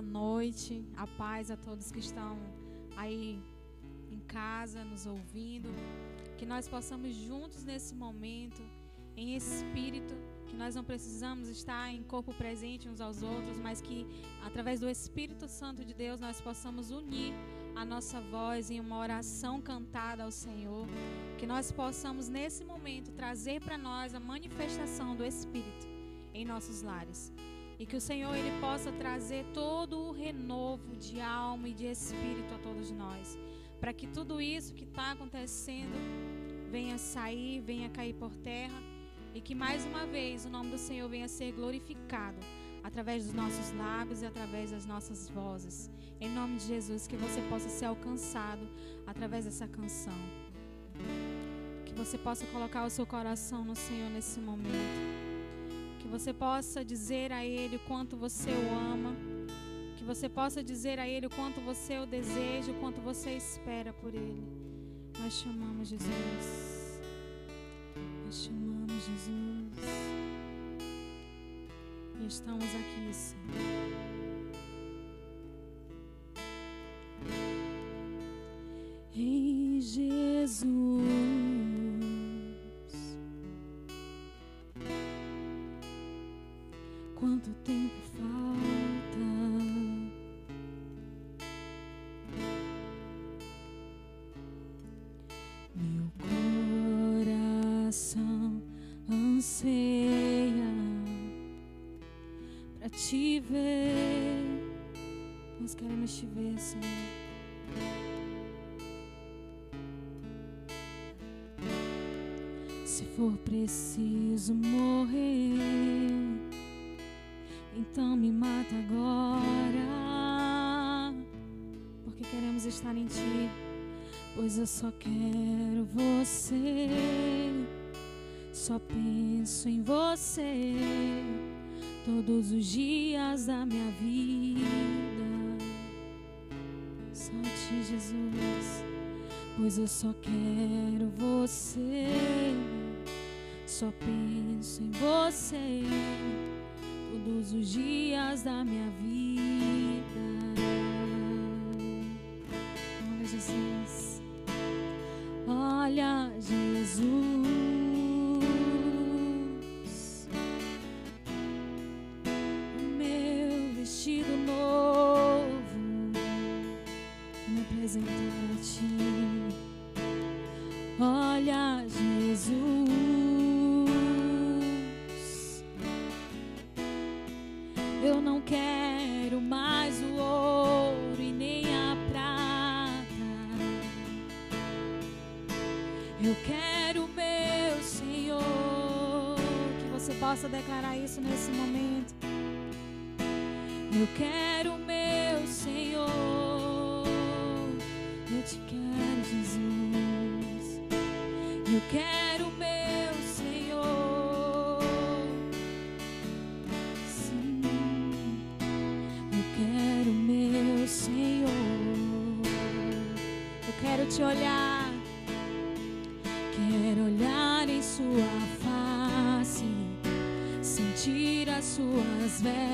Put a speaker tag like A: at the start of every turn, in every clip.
A: boa noite, a paz a todos que estão aí em casa nos ouvindo. Que nós possamos juntos nesse momento, em espírito, que nós não precisamos estar em corpo presente uns aos outros, mas que através do Espírito Santo de Deus nós possamos unir a nossa voz em uma oração cantada ao Senhor. Que nós possamos nesse momento trazer para nós a manifestação do Espírito em nossos lares. E que o Senhor ele possa trazer todo o renovo de alma e de espírito a todos nós, para que tudo isso que está acontecendo venha sair, venha cair por terra e que mais uma vez o nome do Senhor venha ser glorificado através dos nossos lábios e através das nossas vozes. Em nome de Jesus, que você possa ser alcançado através dessa canção. Que você possa colocar o seu coração no Senhor nesse momento você possa dizer a Ele o quanto você o ama, que você possa dizer a Ele o quanto você o deseja, o quanto você espera por Ele. Nós chamamos Jesus. Nós chamamos Jesus. E estamos aqui, Senhor. Quanto tempo falta. Meu coração anseia para te ver. Nós queremos te ver, Senhor. Se for preciso morrer estar em Ti, pois eu só quero você, só penso em você todos os dias da minha vida. Só Ti, Jesus, pois eu só quero você, só penso em você todos os dias da minha vida. Possa declarar isso nesse momento. Eu quero meu Senhor. Eu te quero, Jesus. Eu quero meu Senhor. Sim. Eu quero meu Senhor. Eu quero te olhar. Suas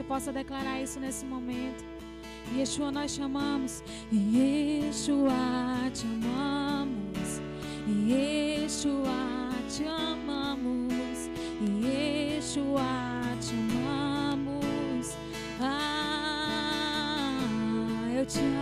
A: você possa declarar isso nesse momento. Yeshua, nós chamamos. Yeshua, te amamos. Yeshua, te amamos. Yeshua, te amamos. Ah, eu te amo,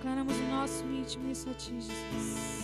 A: declaramos o nosso íntimo isso a ti, Jesus.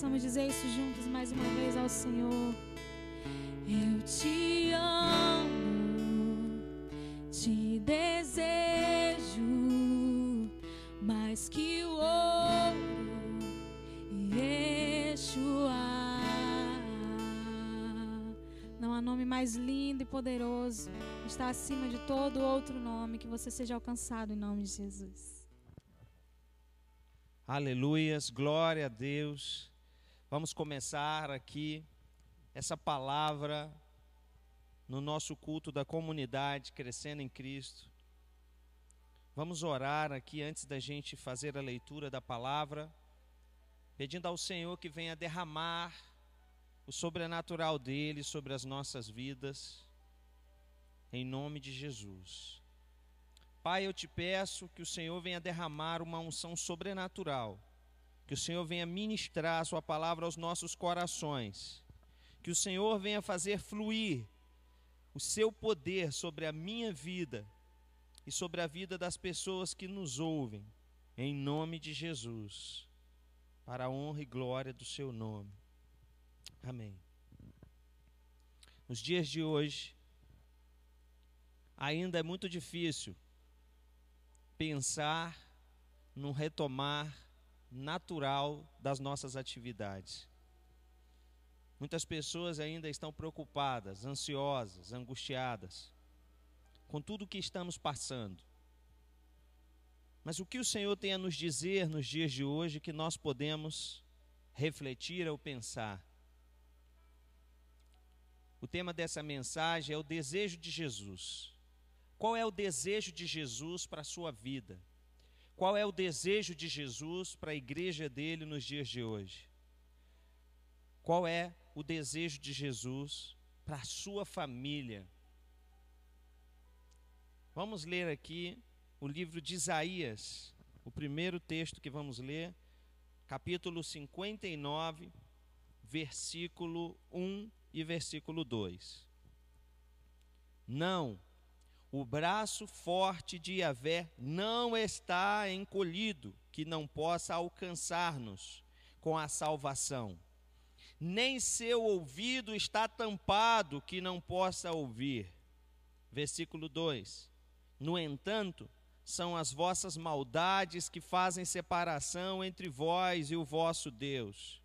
A: Possamos dizer isso juntos mais uma vez ao Senhor. Eu te amo, te desejo mais que o ouro, Yeshua. Não há nome mais lindo e poderoso, está acima de todo outro nome, que você seja alcançado em nome de Jesus.
B: Aleluias, glória a Deus. Vamos começar aqui essa palavra no nosso culto da comunidade Crescendo em Cristo. Vamos orar aqui antes da gente fazer a leitura da palavra, pedindo ao Senhor que venha derramar o sobrenatural dele sobre as nossas vidas, em nome de Jesus. Pai, eu te peço que o Senhor venha derramar uma unção sobrenatural, que o Senhor venha ministrar a Sua palavra aos nossos corações, que o Senhor venha fazer fluir o Seu poder sobre a minha vida e sobre a vida das pessoas que nos ouvem, em nome de Jesus, para a honra e glória do Seu nome. Amém. Nos dias de hoje, ainda é muito difícil pensar num retomar natural das nossas atividades. Muitas pessoas ainda estão preocupadas, ansiosas, angustiadas com tudo o que estamos passando. Mas o que o Senhor tem a nos dizer nos dias de hoje que nós podemos refletir ou pensar? O tema dessa mensagem é o desejo de Jesus. Qual é o desejo de Jesus para a sua vida? Qual é o desejo de Jesus para a igreja dele nos dias de hoje? Qual é o desejo de Jesus para a sua família? Vamos ler aqui o livro de Isaías, o primeiro texto que vamos ler, capítulo 59, versículo 1 e versículo 2. Não, o braço forte de Yahvé não está encolhido, que não possa alcançar-nos com a salvação. Nem seu ouvido está tampado, que não possa ouvir. Versículo 2. No entanto, são as vossas maldades que fazem separação entre vós e o vosso Deus.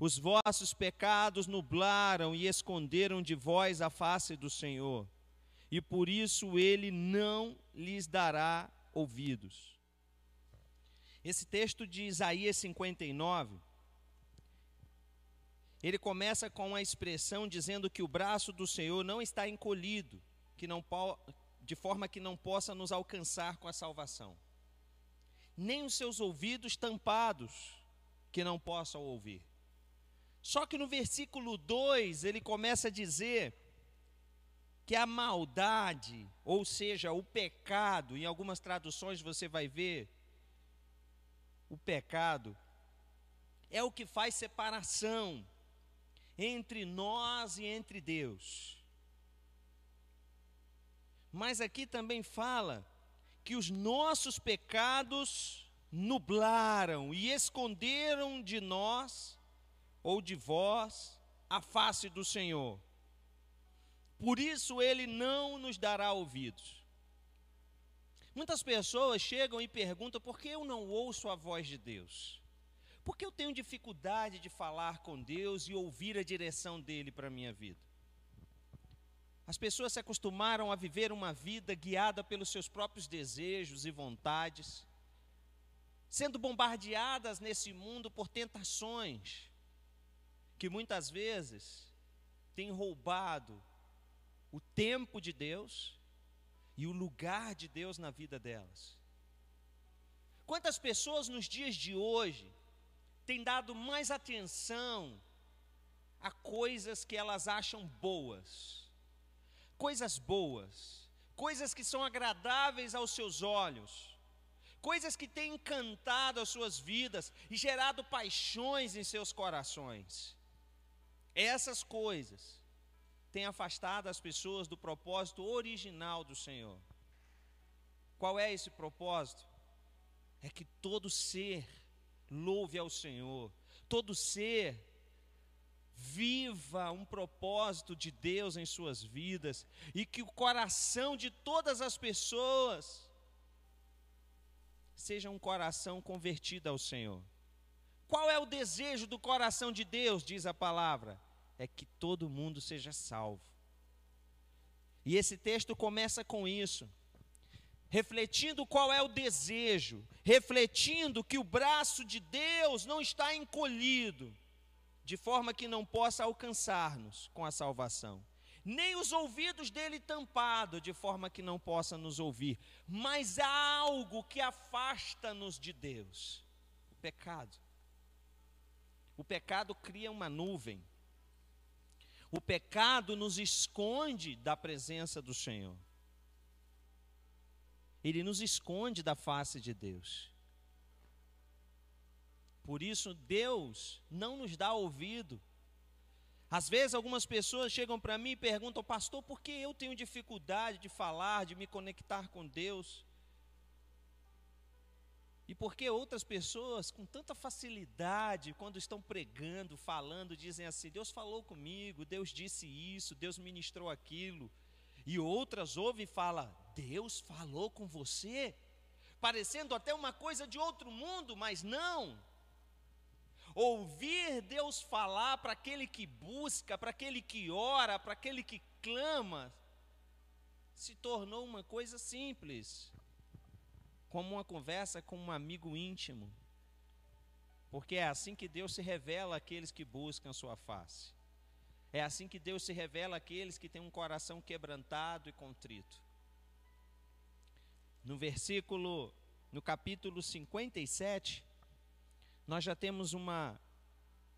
B: Os vossos pecados nublaram e esconderam de vós a face do Senhor, e por isso ele não lhes dará ouvidos. Esse texto de Isaías 59, ele começa com a expressão dizendo que o braço do Senhor não está encolhido, que não de forma que não possa nos alcançar com a salvação. Nem os seus ouvidos tampados, que não possam ouvir. Só que no versículo 2 ele começa a dizer que a maldade, ou seja, o pecado, em algumas traduções você vai ver, o pecado, é o que faz separação entre nós e entre Deus. Mas aqui também fala que os nossos pecados nublaram e esconderam de nós ou de vós a face do Senhor. Por isso ele não nos dará ouvidos. Muitas pessoas chegam e perguntam por que eu não ouço a voz de Deus? Por que eu tenho dificuldade de falar com Deus e ouvir a direção dele para a minha vida? As pessoas se acostumaram a viver uma vida guiada pelos seus próprios desejos e vontades, sendo bombardeadas nesse mundo por tentações que muitas vezes têm roubado o tempo de Deus e o lugar de Deus na vida delas. Quantas pessoas nos dias de hoje têm dado mais atenção a coisas que elas acham boas? coisas boas, coisas que são agradáveis aos seus olhos, coisas que têm encantado as suas vidas e gerado paixões em seus corações. Essas coisas têm afastado as pessoas do propósito original do Senhor. Qual é esse propósito? É que todo ser louve ao Senhor, todo ser viva um propósito de Deus em suas vidas e que o coração de todas as pessoas seja um coração convertido ao Senhor. Qual é o desejo do coração de Deus, diz a palavra? É que todo mundo seja salvo. E esse texto começa com isso, refletindo qual é o desejo, refletindo que o braço de Deus não está encolhido de forma que não possa alcançar-nos com a salvação, nem os ouvidos dele tampado, de forma que não possa nos ouvir, mas há algo que afasta-nos de Deus: o pecado. O pecado cria uma nuvem. O pecado nos esconde da presença do Senhor. Ele nos esconde da face de Deus. Por isso, Deus não nos dá ouvido. Às vezes, algumas pessoas chegam para mim e perguntam, pastor, por que eu tenho dificuldade de falar, de me conectar com Deus? E por que outras pessoas, com tanta facilidade, quando estão pregando, falando, dizem assim: Deus falou comigo, Deus disse isso, Deus ministrou aquilo. E outras ouvem e falam: Deus falou com você? Parecendo até uma coisa de outro mundo, mas não. Ouvir Deus falar para aquele que busca, para aquele que ora, para aquele que clama, se tornou uma coisa simples, como uma conversa com um amigo íntimo. Porque é assim que Deus se revela àqueles que buscam sua face. É assim que Deus se revela àqueles que têm um coração quebrantado e contrito. No versículo, no capítulo 57, nós já temos uma,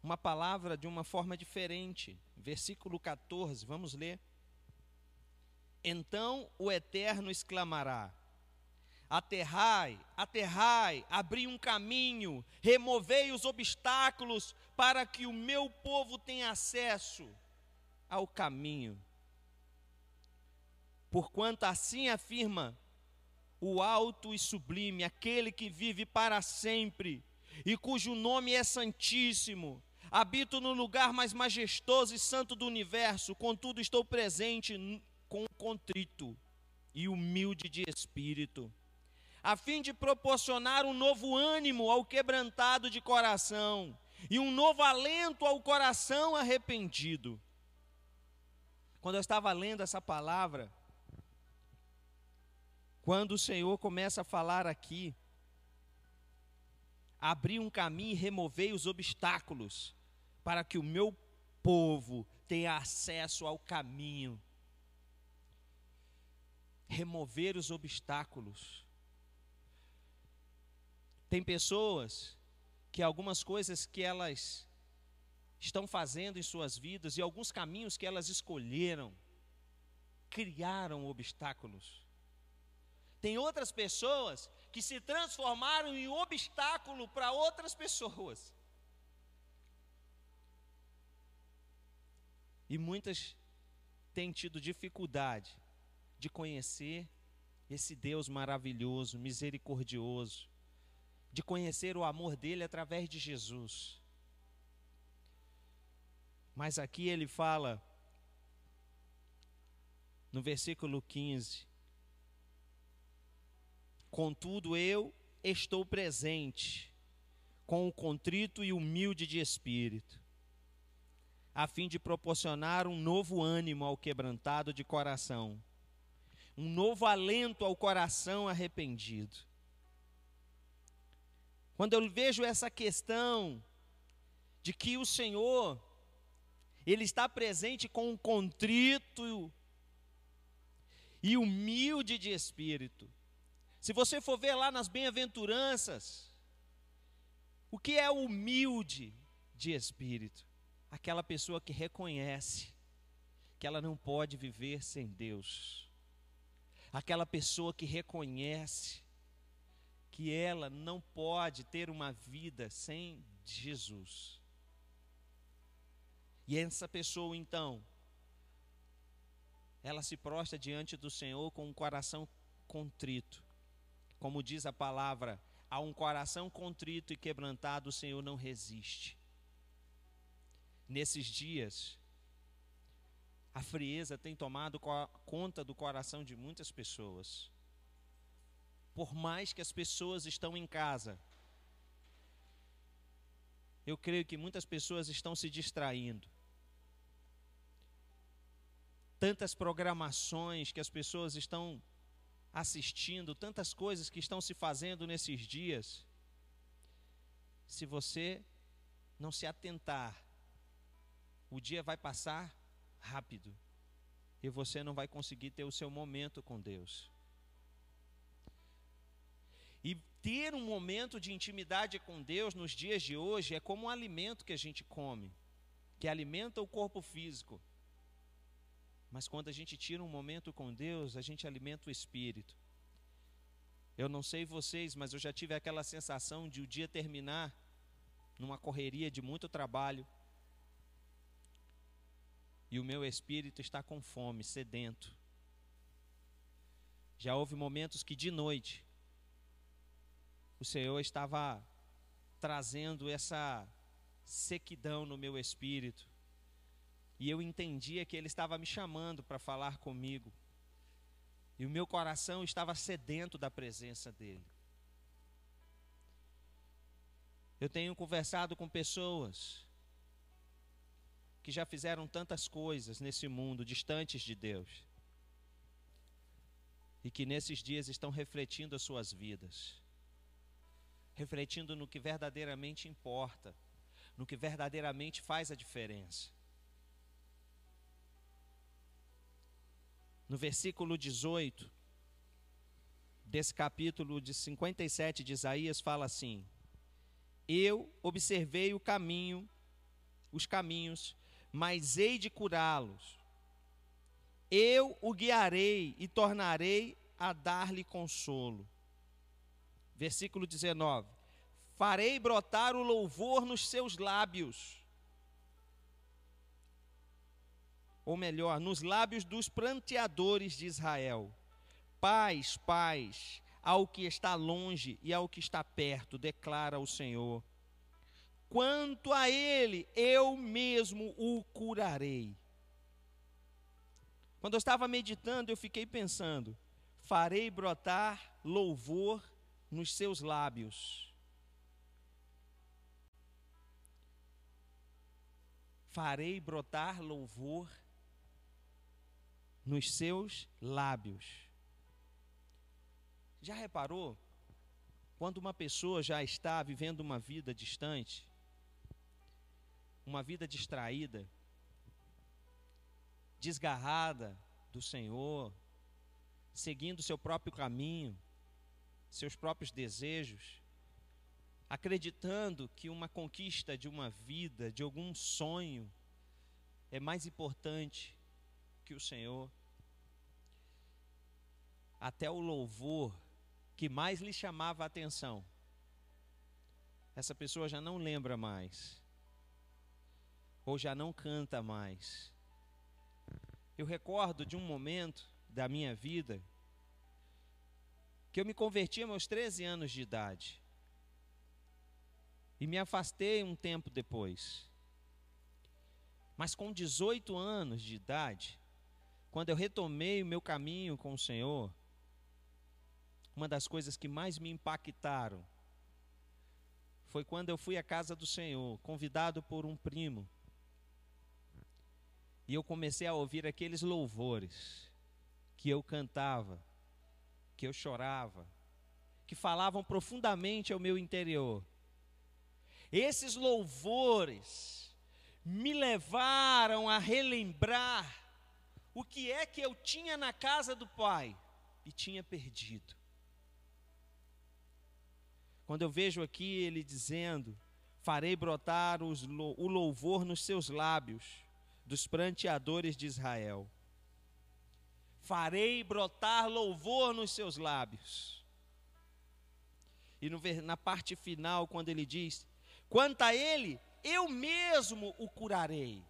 B: uma palavra de uma forma diferente. Versículo 14, vamos ler. Então o Eterno exclamará: Aterrai, aterrai, abri um caminho, removei os obstáculos para que o meu povo tenha acesso ao caminho. Porquanto assim afirma o alto e sublime, aquele que vive para sempre e cujo nome é Santíssimo. Habito no lugar mais majestoso e santo do universo, contudo estou presente com contrito e humilde de espírito, a fim de proporcionar um novo ânimo ao quebrantado de coração e um novo alento ao coração arrependido. Quando eu estava lendo essa palavra, quando o Senhor começa a falar aqui, abri um caminho e removei os obstáculos, para que o meu povo tenha acesso ao caminho. Remover os obstáculos. Tem pessoas que algumas coisas que elas estão fazendo em suas vidas e alguns caminhos que elas escolheram criaram obstáculos. Tem outras pessoas que se transformaram em obstáculo para outras pessoas. E muitas têm tido dificuldade de conhecer esse Deus maravilhoso, misericordioso, de conhecer o amor dele através de Jesus. Mas aqui ele fala, no versículo 15: Contudo, eu estou presente com o contrito e humilde de espírito, a fim de proporcionar um novo ânimo ao quebrantado de coração, um novo alento ao coração arrependido. Quando eu vejo essa questão de que o Senhor, Ele está presente com um contrito e humilde de espírito. Se você for ver lá nas bem-aventuranças, o que é humilde de espírito? Aquela pessoa que reconhece que ela não pode viver sem Deus. Aquela pessoa que reconhece que ela não pode ter uma vida sem Jesus. E essa pessoa então, ela se prostra diante do Senhor com um coração contrito. Como diz a palavra, a um coração contrito e quebrantado o Senhor não resiste. Nesses dias, a frieza tem tomado conta do coração de muitas pessoas. Por mais que as pessoas estão em casa, eu creio que muitas pessoas estão se distraindo tantas programações que as pessoas estão assistindo, tantas coisas que estão se fazendo nesses dias. Se você não se atentar, o dia vai passar rápido e você não vai conseguir ter o seu momento com Deus. E ter um momento de intimidade com Deus nos dias de hoje é como um alimento que a gente come, que alimenta o corpo físico. Mas quando a gente tira um momento com Deus, a gente alimenta o espírito. Eu não sei vocês, mas eu já tive aquela sensação de o dia terminar numa correria de muito trabalho e o meu espírito está com fome, sedento. Já houve momentos que de noite o Senhor estava trazendo essa sequidão no meu espírito e eu entendia que Ele estava me chamando para falar comigo. E o meu coração estava sedento da presença dEle. Eu tenho conversado com pessoas que já fizeram tantas coisas nesse mundo, distantes de Deus, e que nesses dias estão refletindo as suas vidas, refletindo no que verdadeiramente importa, no que verdadeiramente faz a diferença. no versículo 18 desse capítulo de 57 de Isaías, fala assim: Eu observei o caminho, os caminhos, mas hei de curá-los. Eu o guiarei e tornarei a dar-lhe consolo. Versículo 19: Farei brotar o louvor nos seus lábios ou melhor, nos lábios dos pranteadores de Israel. Paz, paz ao que está longe e ao que está perto, declara o Senhor. Quanto a ele, eu mesmo o curarei. Quando eu estava meditando, eu fiquei pensando: farei brotar louvor nos seus lábios. Farei brotar louvor nos seus lábios. Já reparou? Quando uma pessoa já está vivendo uma vida distante, uma vida distraída, desgarrada do Senhor, seguindo seu próprio caminho, seus próprios desejos, acreditando que uma conquista de uma vida, de algum sonho, é mais importante que o Senhor. Até o louvor que mais lhe chamava a atenção, essa pessoa já não lembra mais, ou já não canta mais, Eu recordo de um momento da minha vida que eu me converti aos 13 anos de idade. E me afastei um tempo depois. Mas com 18 anos de idade, quando eu retomei o meu caminho com o Senhor, uma das coisas que mais me impactaram foi quando eu fui à casa do Senhor, convidado por um primo. E eu comecei a ouvir aqueles louvores que eu cantava, que eu chorava, que falavam profundamente ao meu interior. Esses louvores me levaram a relembrar o que é que eu tinha na casa do Pai e tinha perdido. Quando eu vejo aqui ele dizendo: Farei brotar os, o louvor nos seus lábios, dos pranteadores de Israel. Farei brotar louvor nos seus lábios. E no, na parte final, quando ele diz: Quanto a ele, eu mesmo o curarei.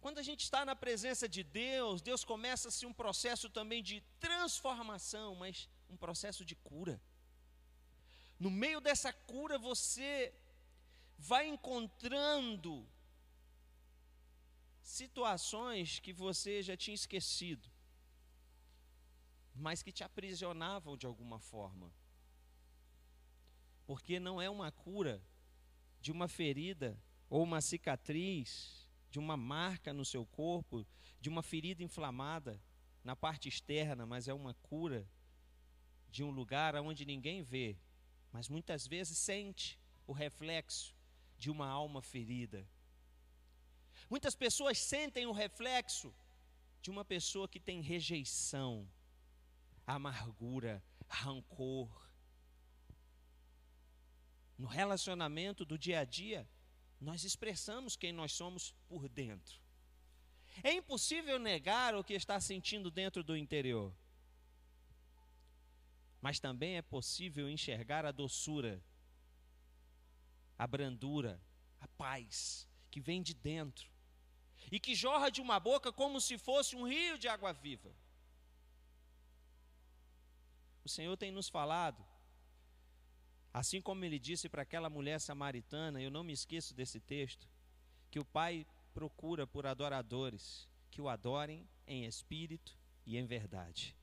B: Quando a gente está na presença de Deus, Deus começa-se um processo também de transformação, mas um processo de cura. No meio dessa cura, você vai encontrando situações que você já tinha esquecido, mas que te aprisionavam de alguma forma. Porque não é uma cura de uma ferida ou uma cicatriz, de uma marca no seu corpo, de uma ferida inflamada na parte externa, mas é uma cura de um lugar onde ninguém vê, mas muitas vezes sente o reflexo de uma alma ferida. Muitas pessoas sentem o reflexo de uma pessoa que tem rejeição, amargura, rancor. No relacionamento do dia a dia, nós expressamos quem nós somos por dentro. É impossível negar o que está sentindo dentro do interior mas também é possível enxergar a doçura, a brandura, a paz que vem de dentro e que jorra de uma boca como se fosse um rio de água viva. O Senhor tem nos falado, assim como ele disse para aquela mulher samaritana, eu não me esqueço desse texto, que o Pai procura por adoradores que o adorem em espírito e em verdade.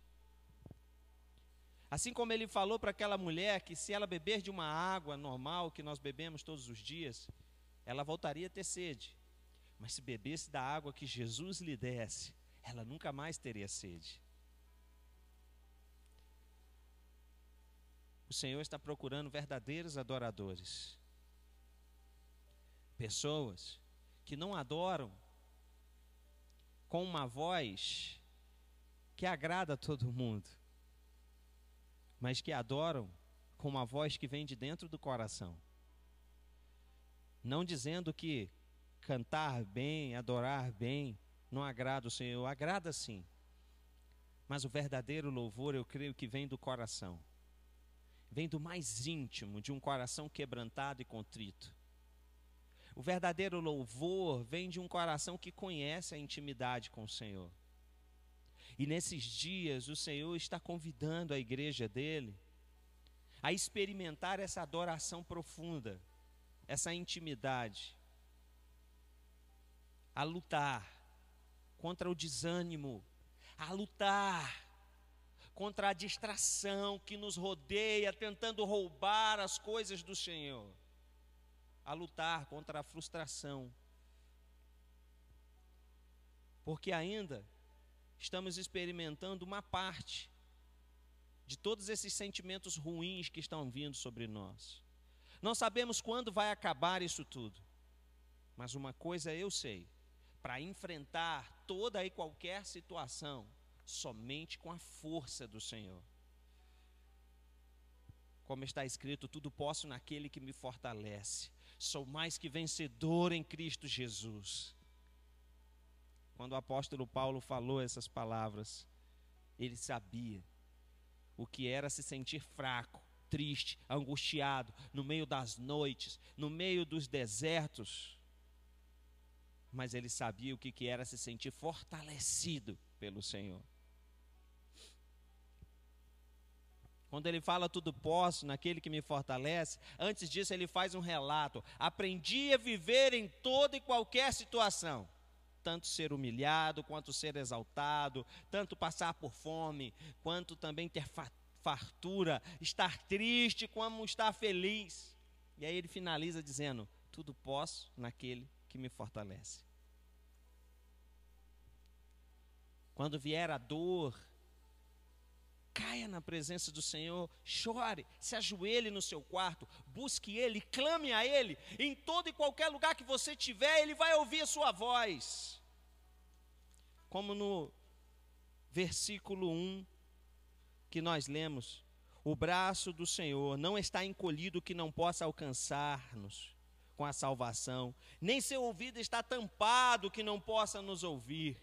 B: Assim como ele falou para aquela mulher que se ela beber de uma água normal que nós bebemos todos os dias, ela voltaria a ter sede. Mas se bebesse da água que Jesus lhe desse, ela nunca mais teria sede. O Senhor está procurando verdadeiros adoradores. Pessoas que não adoram com uma voz que agrada a todo mundo mas que adoram com uma voz que vem de dentro do coração. Não dizendo que cantar bem, adorar bem, não agrada o Senhor, agrada sim. Mas o verdadeiro louvor, eu creio que vem do coração. Vem do mais íntimo, de um coração quebrantado e contrito. O verdadeiro louvor vem de um coração que conhece a intimidade com o Senhor. E nesses dias o Senhor está convidando a igreja dele a experimentar essa adoração profunda, essa intimidade, a lutar contra o desânimo, a lutar contra a distração que nos rodeia, tentando roubar as coisas do Senhor, a lutar contra a frustração. Porque ainda estamos experimentando uma parte de todos esses sentimentos ruins que estão vindo sobre nós. Não sabemos quando vai acabar isso tudo, mas uma coisa eu sei: para enfrentar toda e qualquer situação, somente com a força do Senhor. Como está escrito, tudo posso naquele que me fortalece. Sou mais que vencedor em Cristo Jesus. Quando o apóstolo Paulo falou essas palavras, ele sabia o que era se sentir fraco, triste, angustiado, no meio das noites, no meio dos desertos. mas ele sabia o que, era se sentir fortalecido pelo Senhor. Quando ele fala tudo posso naquele que me fortalece, antes disso ele faz um relato. Aprendi a viver em toda e qualquer situação, tanto ser humilhado, quanto ser exaltado, tanto passar por fome, quanto também ter fartura, estar triste, como estar feliz. E aí ele finaliza dizendo: Tudo posso naquele que me fortalece. Quando vier a dor, caia na presença do Senhor, chore, se ajoelhe no seu quarto, busque Ele, clame a Ele, em todo e qualquer lugar que você estiver, Ele vai ouvir a sua voz. Como no versículo 1 que nós lemos, o braço do Senhor não está encolhido que não possa alcançar-nos com a salvação, nem seu ouvido está tampado que não possa nos ouvir.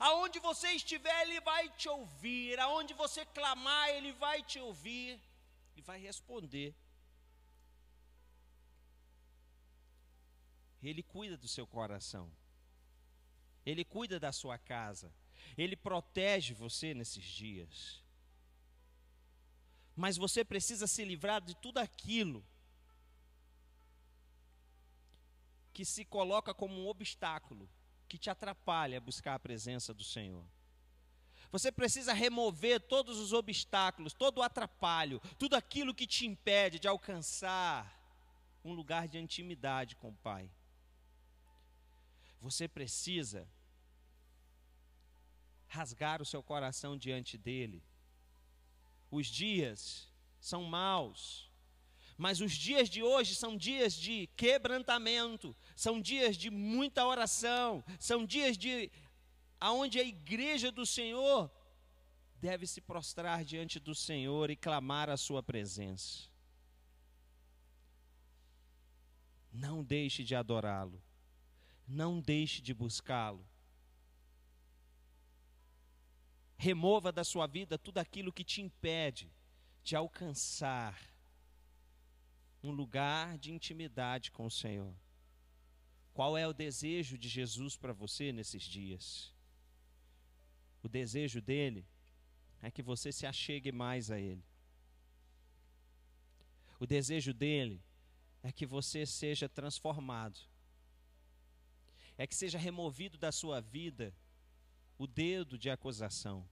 B: Aonde você estiver, Ele vai te ouvir. Aonde você clamar, Ele vai te ouvir e vai responder. Ele cuida do seu coração. Ele cuida da sua casa. Ele protege você nesses dias. Mas você precisa se livrar de tudo aquilo que se coloca como um obstáculo que te atrapalha a buscar a presença do Senhor. Você precisa remover todos os obstáculos, todo o atrapalho, tudo aquilo que te impede de alcançar um lugar de intimidade com o Pai. Você precisa rasgar o seu coração diante dele. Os dias são maus, mas os dias de hoje são dias de quebrantamento, são dias de muita oração, são dias de aonde a igreja do Senhor deve se prostrar diante do Senhor e clamar a sua presença. Não deixe de adorá-lo. Não deixe de buscá-lo. Remova da sua vida tudo aquilo que te impede de alcançar um lugar de intimidade com o Senhor. Qual é o desejo de Jesus para você nesses dias? O desejo dele é que você se achegue mais a ele. O desejo dele é que você seja transformado. É que seja removido da sua vida o dedo de acusação,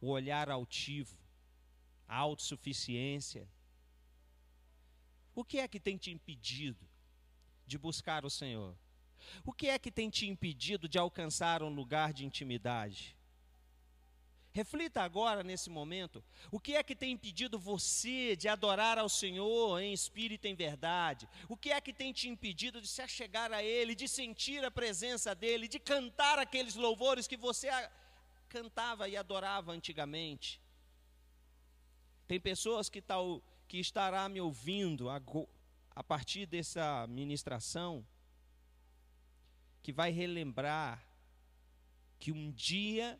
B: o olhar altivo, a autossuficiência, o que é que tem te impedido de buscar o Senhor? O que é que tem te impedido de alcançar um lugar de intimidade? Reflita agora nesse momento. O que é que tem impedido você de adorar ao Senhor em espírito e em verdade? O que é que tem te impedido de se achegar a Ele, de sentir a presença dEle, de cantar aqueles louvores que você cantava e adorava antigamente? Tem pessoas que tal que estará me ouvindo a, a partir dessa ministração, que vai relembrar que um dia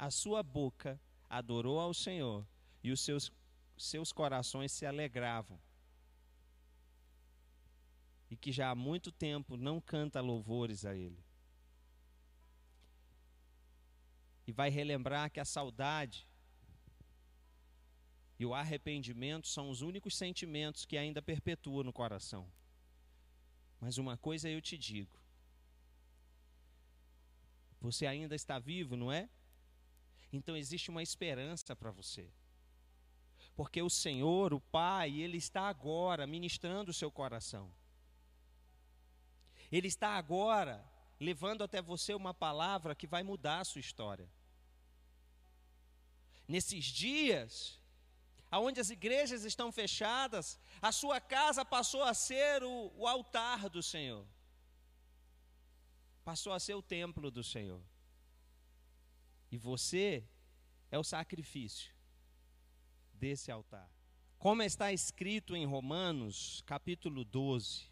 B: a sua boca adorou ao Senhor e os seus, seus corações se alegravam. E que já há muito tempo não canta louvores a Ele. E vai relembrar que a saudade e o arrependimento são os únicos sentimentos que ainda perpetuam no coração. Mas uma coisa eu te digo: você ainda está vivo, não é? Então existe uma esperança para você. Porque o Senhor, o Pai, Ele está agora ministrando o seu coração. Ele está agora levando até você uma palavra que vai mudar a sua história. Nesses dias, aonde as igrejas estão fechadas, a sua casa passou a ser o, o altar do Senhor, passou a ser o templo do Senhor. E você é o sacrifício desse altar. Como está escrito em Romanos, capítulo 12.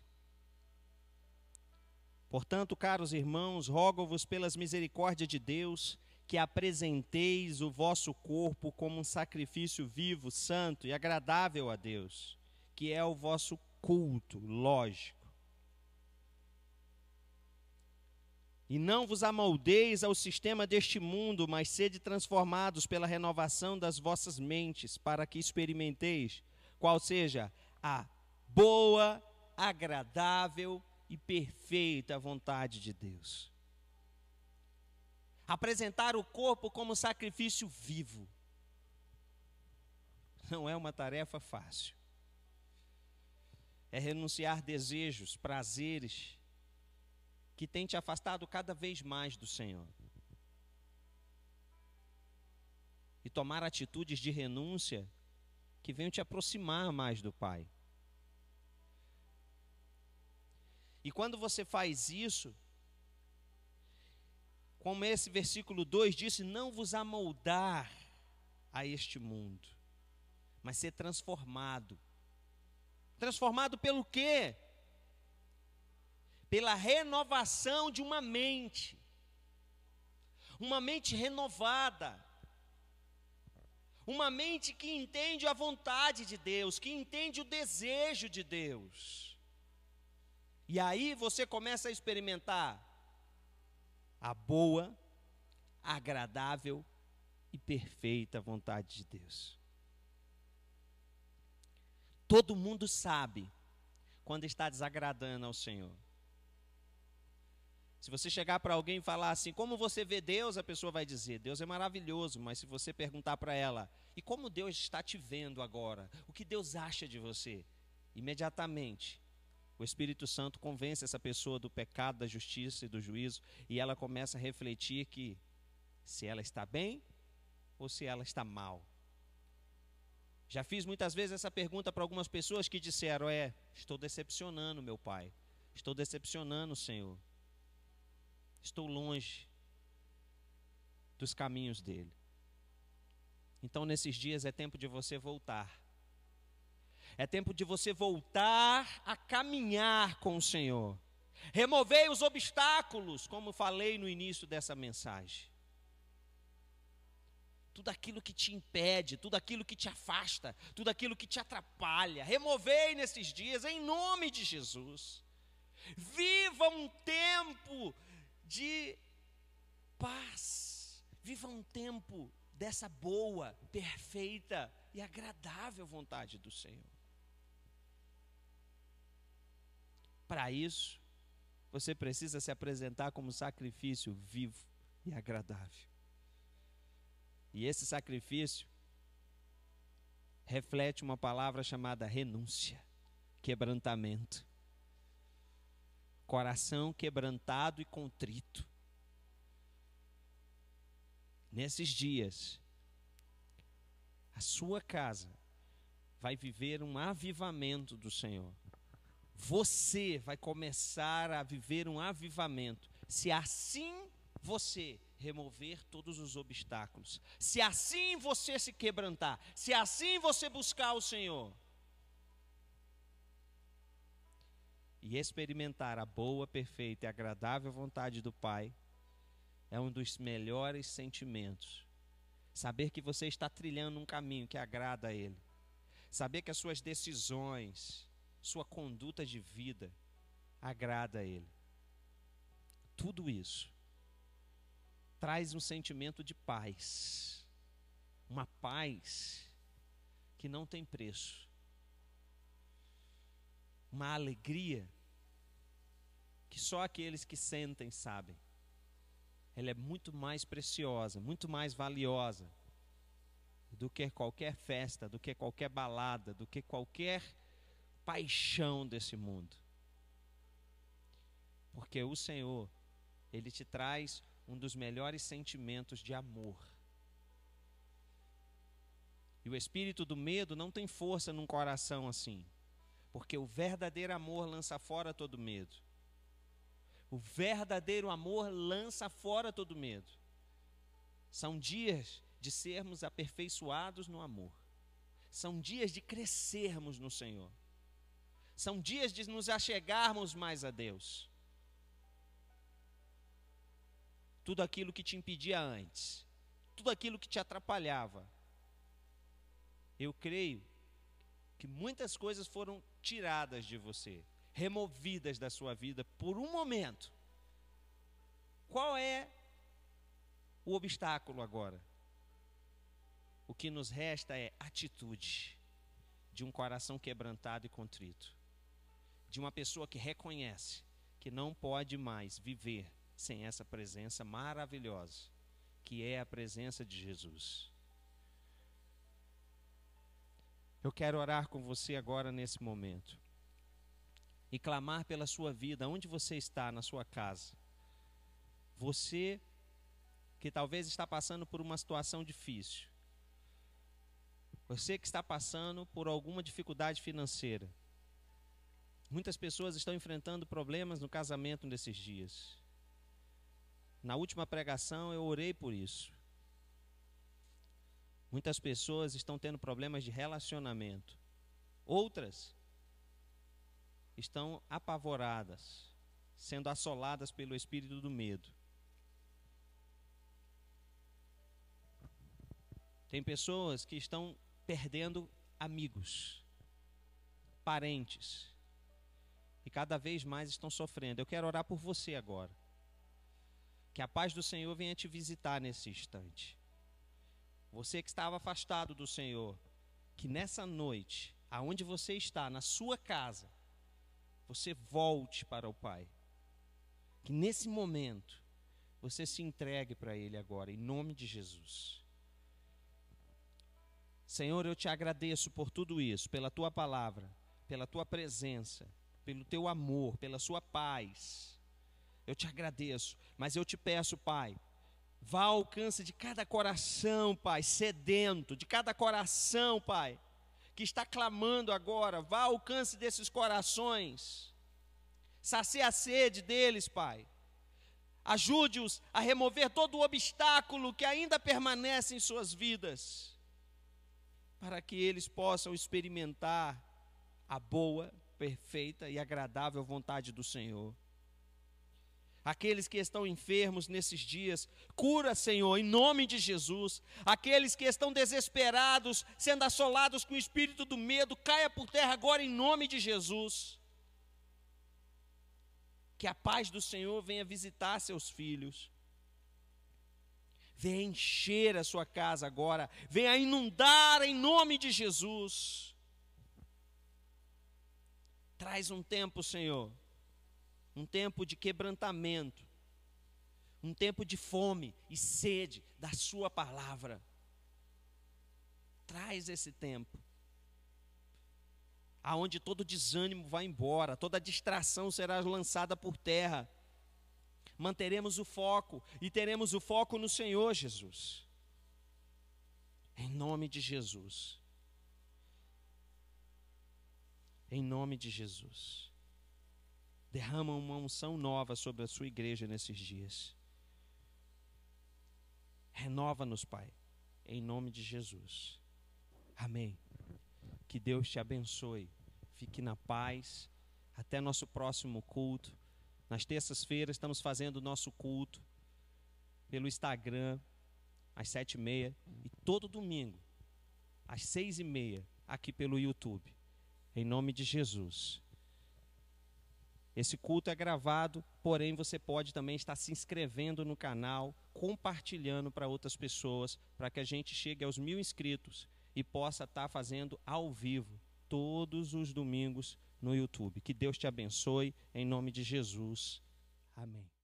B: Portanto, caros irmãos, rogo-vos pelas misericórdias de Deus que apresenteis o vosso corpo como um sacrifício vivo, santo e agradável a Deus, que é o vosso culto, lógico. E não vos amoldeis ao sistema deste mundo, mas sede transformados pela renovação das vossas mentes, para que experimenteis qual seja a boa, agradável e perfeita vontade de Deus. Apresentar o corpo como sacrifício vivo não é uma tarefa fácil. É renunciar desejos, prazeres que têm te afastado cada vez mais do Senhor. E tomar atitudes de renúncia que venham te aproximar mais do Pai. E quando você faz isso, como esse versículo 2 disse, não vos amoldar a este mundo, mas ser transformado. Transformado pelo quê? Pela renovação de uma mente. Uma mente renovada. Uma mente que entende a vontade de Deus, que entende o desejo de Deus. E aí você começa a experimentar a boa, agradável e perfeita vontade de Deus. Todo mundo sabe quando está desagradando ao Senhor. Se você chegar para alguém e falar assim, como você vê Deus, a pessoa vai dizer, Deus é maravilhoso, mas se você perguntar para ela, e como Deus está te vendo agora? O que Deus acha de você? Imediatamente, o Espírito Santo convence essa pessoa do pecado, da justiça e do juízo, e ela começa a refletir que se ela está bem ou se ela está mal. Já fiz muitas vezes essa pergunta para algumas pessoas que disseram: É, estou decepcionando meu pai, estou decepcionando o Senhor, estou longe dos caminhos dele. Então, nesses dias é tempo de você voltar é tempo de você voltar a caminhar com o Senhor. Removei os obstáculos, como falei no início dessa mensagem. Tudo aquilo que te impede, tudo aquilo que te afasta, tudo aquilo que te atrapalha, removei nesses dias, em nome de Jesus. Viva um tempo de paz, viva um tempo dessa boa, perfeita e agradável vontade do Senhor. Para isso, você precisa se apresentar como sacrifício vivo e agradável. E esse sacrifício reflete uma palavra chamada renúncia, quebrantamento. Coração quebrantado e contrito. Nesses dias, a sua casa vai viver um avivamento do Senhor você vai começar a viver um avivamento. Se assim você remover todos os obstáculos, se assim você se quebrantar, se assim você buscar o Senhor e experimentar a boa, perfeita e agradável vontade do Pai, é um dos melhores sentimentos. Saber que você está trilhando um caminho que agrada a Ele. Saber que as suas decisões, sua conduta de vida agrada a Ele. Tudo isso traz um sentimento de paz, uma paz que não tem preço, uma alegria que só aqueles que sentem sabem. Ela é muito mais preciosa, muito mais valiosa do que qualquer festa, do que qualquer balada, do que qualquer paixão desse mundo. Porque o Senhor, Ele te traz um dos melhores sentimentos de amor. E o espírito do medo não tem força num coração assim. Porque o verdadeiro amor lança fora todo medo. O verdadeiro amor lança fora todo medo. São dias de sermos aperfeiçoados no amor. São dias de crescermos no Senhor. São dias de nos achegarmos mais a Deus. Tudo aquilo que te impedia antes, tudo aquilo que te atrapalhava. Eu creio que muitas coisas foram tiradas de você, removidas da sua vida por um momento. Qual é o obstáculo agora? O que nos resta é atitude de um coração quebrantado e contrito, de uma pessoa que reconhece que não pode mais viver sem essa presença maravilhosa, que é a presença de Jesus. Eu quero orar com você agora nesse momento e clamar pela sua vida, onde você está, na sua casa. Você que talvez está passando por uma situação difícil. Você que está passando por alguma dificuldade financeira. Muitas pessoas estão enfrentando problemas no casamento nesses dias. Na última pregação eu orei por isso. Muitas pessoas estão tendo problemas de relacionamento. Outras estão apavoradas, sendo assoladas pelo espírito do medo. Tem pessoas que estão perdendo amigos, parentes, e cada vez mais estão sofrendo. Eu quero orar por você agora. Que a paz do Senhor venha te visitar nesse instante. Você que estava afastado do Senhor, que nessa noite, aonde você está, na sua casa, você volte para o Pai. Que nesse momento você se entregue para Ele agora, em nome de Jesus. Senhor, eu te agradeço por tudo isso, pela tua palavra, pela tua presença, pelo teu amor, pela sua paz. Eu te agradeço, mas eu te peço, Pai, vá ao alcance de cada coração, Pai, sedento, de cada coração, Pai, que está clamando agora, vá ao alcance desses corações, sacia a sede deles, Pai. Ajude-os a remover todo o obstáculo que ainda permanece em suas vidas, para que eles possam experimentar a boa, perfeita e agradável vontade do Senhor aqueles que estão enfermos nesses dias, cura, Senhor, em nome de Jesus. Aqueles que estão desesperados, sendo assolados com o espírito do medo, caia por terra agora em nome de Jesus. Que a paz do Senhor venha visitar seus filhos. Venha encher a sua casa agora, venha inundar em nome de Jesus. Traz um tempo, Senhor, um tempo de quebrantamento, um tempo de fome e sede da Sua palavra. Traz esse tempo, aonde todo desânimo vai embora, toda distração será lançada por terra. Manteremos o foco e teremos o foco no Senhor Jesus. Em nome de Jesus. Em nome de Jesus. Derrama uma unção nova sobre a sua igreja nesses dias. Renova-nos, Pai, em nome de Jesus. Amém. Que Deus te abençoe. Fique na paz. Até nosso próximo culto. Nas terças-feiras estamos fazendo o nosso culto pelo Instagram, às sete e meia. E todo domingo, às seis e meia, aqui pelo YouTube. Em nome de Jesus. Esse culto é gravado, porém você pode também estar se inscrevendo no canal, compartilhando para outras pessoas, para que a gente chegue aos mil inscritos e possa estar fazendo ao vivo todos os domingos no YouTube. Que Deus te abençoe, em nome de Jesus. Amém.